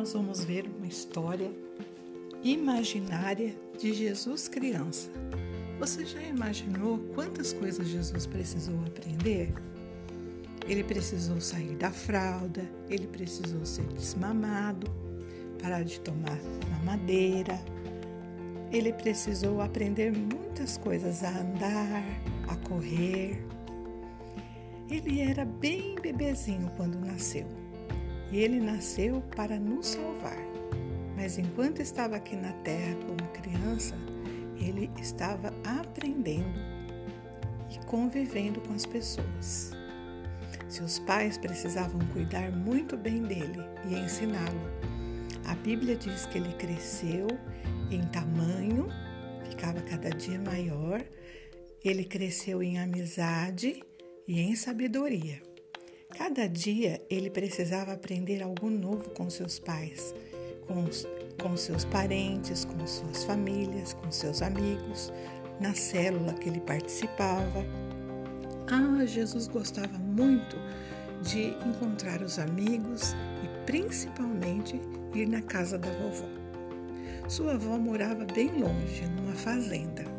nós vamos ver uma história imaginária de Jesus criança. Você já imaginou quantas coisas Jesus precisou aprender? Ele precisou sair da fralda, ele precisou ser desmamado, parar de tomar mamadeira. Ele precisou aprender muitas coisas, a andar, a correr. Ele era bem bebezinho quando nasceu. E ele nasceu para nos salvar. Mas enquanto estava aqui na terra como criança, ele estava aprendendo e convivendo com as pessoas. Seus pais precisavam cuidar muito bem dele e ensiná-lo. A Bíblia diz que ele cresceu em tamanho, ficava cada dia maior, ele cresceu em amizade e em sabedoria. Cada dia ele precisava aprender algo novo com seus pais, com, com seus parentes, com suas famílias, com seus amigos, na célula que ele participava. Ah, Jesus gostava muito de encontrar os amigos e principalmente ir na casa da vovó. Sua avó morava bem longe, numa fazenda.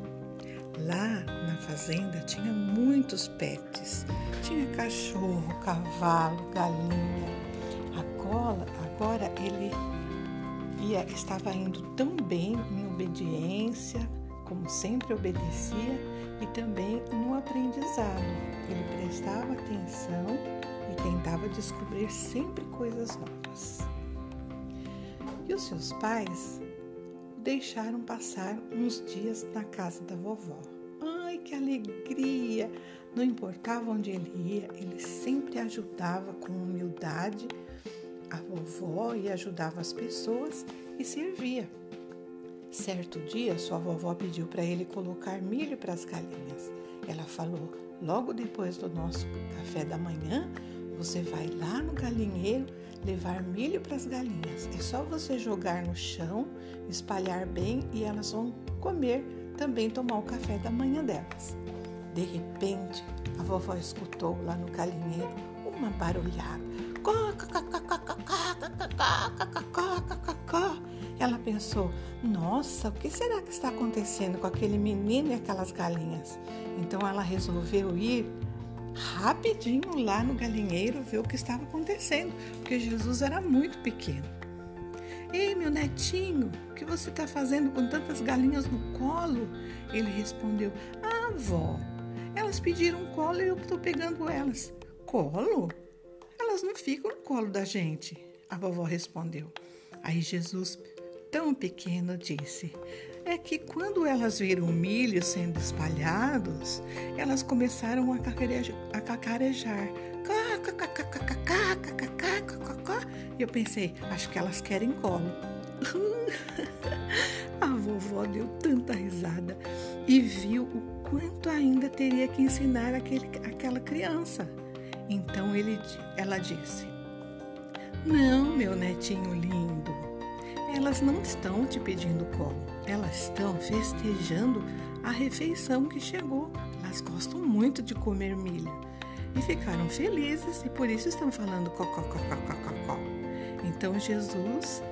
Lá na fazenda tinha muitos pets. Tinha cachorro, cavalo, galinha. Agora, agora ele ia, estava indo tão bem em obediência, como sempre obedecia, e também no aprendizado. Ele prestava atenção e tentava descobrir sempre coisas novas. E os seus pais deixaram passar uns dias na casa da vovó. Ai, que alegria! Não importava onde ele ia, ele sempre ajudava com humildade a vovó e ajudava as pessoas e servia. Certo dia, sua vovó pediu para ele colocar milho para as galinhas. Ela falou: logo depois do nosso café da manhã, você vai lá no galinheiro levar milho para as galinhas. É só você jogar no chão, espalhar bem e elas vão comer, também tomar o café da manhã delas. De repente, a vovó escutou lá no galinheiro uma barulhada. Ela pensou: nossa, o que será que está acontecendo com aquele menino e aquelas galinhas? Então ela resolveu ir rapidinho lá no galinheiro ver o que estava acontecendo, porque Jesus era muito pequeno. Ei, meu netinho, o que você está fazendo com tantas galinhas no colo? Ele respondeu: Ah, avó, elas pediram colo e eu estou pegando elas. Colo? Elas não ficam no colo da gente, a vovó respondeu. Aí Jesus tão pequeno disse: É que quando elas viram o milho sendo espalhados, elas começaram a cacarejar. A cacarejar. E eu pensei: Acho que elas querem colo. a vovó deu tanta risada e viu o quanto ainda teria que ensinar aquele, aquela criança. Então ele, ela disse: Não, meu netinho lindo, elas não estão te pedindo colo, elas estão festejando a refeição que chegou. Elas gostam muito de comer milho e ficaram felizes e por isso estão falando cocó, cocó, cocó, cocó. Então Jesus,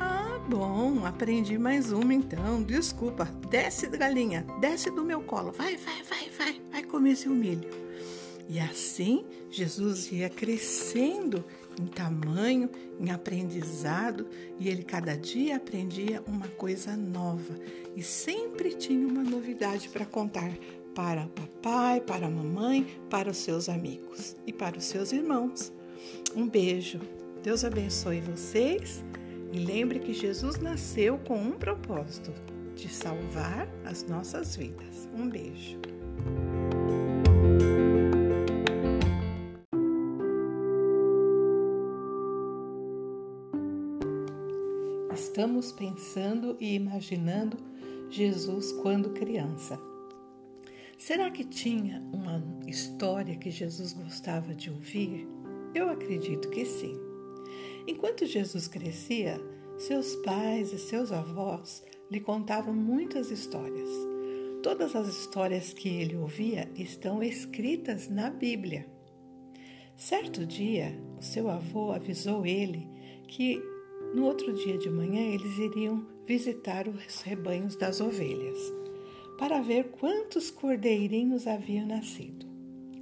ah, bom, aprendi mais uma então, desculpa, desce galinha, desce do meu colo, vai, vai, vai, vai, vai comer seu milho. E assim Jesus ia crescendo em tamanho, em aprendizado, e ele cada dia aprendia uma coisa nova e sempre tinha uma novidade para contar para o papai, para a mamãe, para os seus amigos e para os seus irmãos. Um beijo. Deus abençoe vocês e lembre que Jesus nasceu com um propósito: de salvar as nossas vidas. Um beijo. Estamos pensando e imaginando Jesus quando criança. Será que tinha uma história que Jesus gostava de ouvir? Eu acredito que sim. Enquanto Jesus crescia, seus pais e seus avós lhe contavam muitas histórias. Todas as histórias que ele ouvia estão escritas na Bíblia. Certo dia, o seu avô avisou ele que No outro dia de manhã, eles iriam visitar os rebanhos das ovelhas para ver quantos cordeirinhos haviam nascido.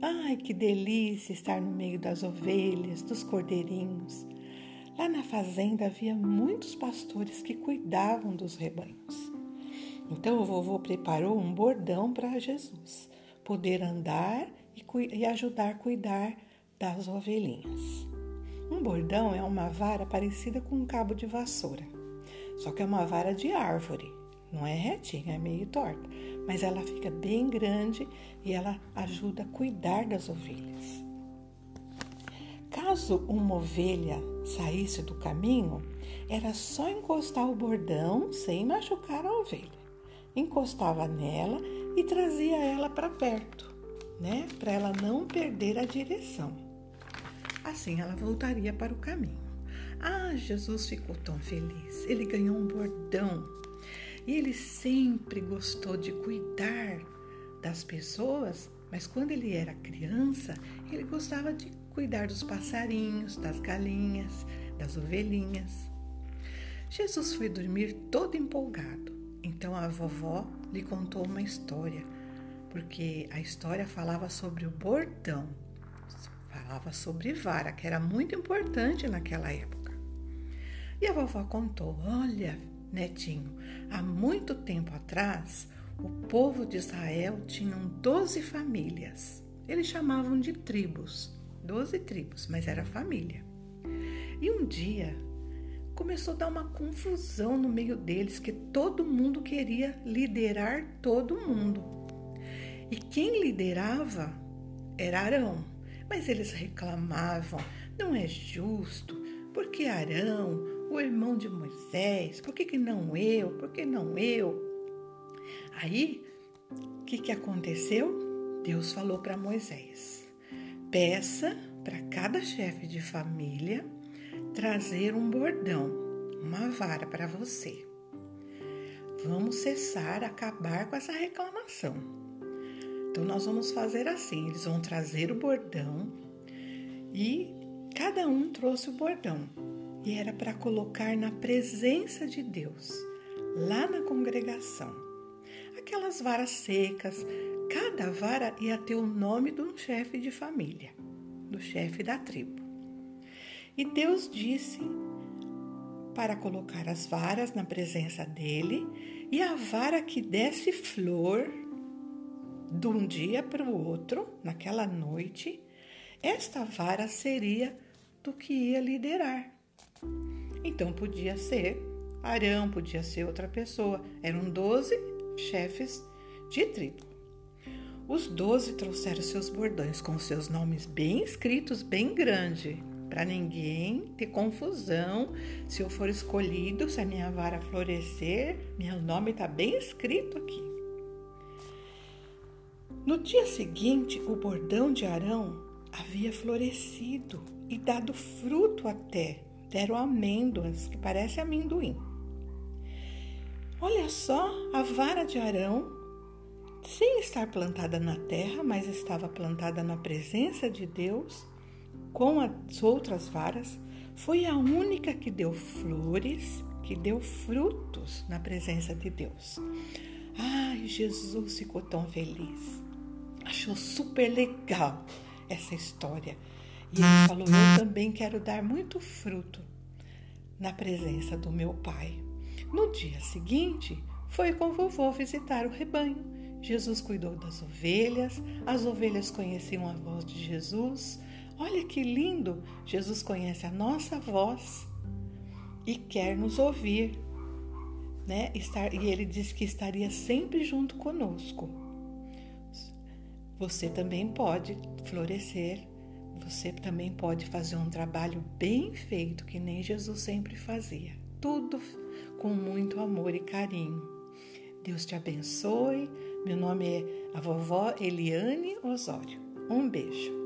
Ai, que delícia estar no meio das ovelhas, dos cordeirinhos. Lá na fazenda havia muitos pastores que cuidavam dos rebanhos. Então o vovô preparou um bordão para Jesus poder andar e, ajudar a cuidar das ovelhinhas. Um bordão é uma vara parecida com um cabo de vassoura, só que é uma vara de árvore, não é retinha, é meio torta, mas ela fica bem grande e ela ajuda a cuidar das ovelhas. Caso uma ovelha saísse do caminho, era só encostar o bordão sem machucar a ovelha. Encostava nela e trazia ela para perto, né? Para ela não perder a direção. Assim ela voltaria para o caminho. Ah, Jesus ficou tão feliz. Ele ganhou um bordão. E ele sempre gostou de cuidar das pessoas, mas quando ele era criança, ele gostava de cuidar dos passarinhos, das galinhas, das ovelhinhas. Jesus foi dormir todo empolgado. Então a vovó lhe contou uma história, porque a história falava sobre o bordão falava sobre vara, que era muito importante naquela época. E a vovó contou: Olha, netinho, há muito tempo atrás, o povo de Israel tinha 12 famílias. Eles chamavam de tribos, 12 tribos, mas era família. E um dia começou a dar uma confusão no meio deles, que todo mundo queria liderar todo mundo. E quem liderava era Arão. Mas eles reclamavam: não é justo, porque Arão, o irmão de Moisés, por que, que não eu, por que não eu? Aí, o que, que aconteceu? Deus falou para Moisés: peça para cada chefe de família trazer um bordão, uma vara para você. Vamos cessar, acabar com essa reclamação. Então nós vamos fazer assim, eles vão trazer o bordão e cada um trouxe o bordão e era para colocar na presença de Deus, lá na congregação. Aquelas varas secas, cada vara ia ter o nome de um chefe de família, do chefe da tribo. E Deus disse para colocar as varas na presença dele, e a vara que desse flor de um dia para o outro, naquela noite, esta vara seria do que ia liderar. Então podia ser Arão, podia ser outra pessoa. Eram doze chefes de tribo. Os doze trouxeram seus bordões com seus nomes bem escritos, bem grande, para ninguém ter confusão. Se eu for escolhido, se a minha vara florescer, meu nome está bem escrito aqui. No dia seguinte, o bordão de Arão havia florescido e dado fruto até. Deram amêndoas, que parece amendoim. Olha só, a vara de Arão, sem estar plantada na terra, mas estava plantada na presença de Deus, com as outras varas, foi a única que deu flores, que deu frutos na presença de Deus. Ai, Jesus ficou tão feliz achou super legal essa história. E ele falou: Eu também quero dar muito fruto na presença do meu pai. No dia seguinte, foi com o vovô visitar o rebanho. Jesus cuidou das ovelhas, as ovelhas conheciam a voz de Jesus. Olha que lindo! Jesus conhece a nossa voz e quer nos ouvir, né? e ele disse que estaria sempre junto conosco você também pode florescer, você também pode fazer um trabalho bem feito, que nem Jesus sempre fazia. Tudo com muito amor e carinho. Deus te abençoe. Meu nome é a vovó Eliane Osório. Um beijo.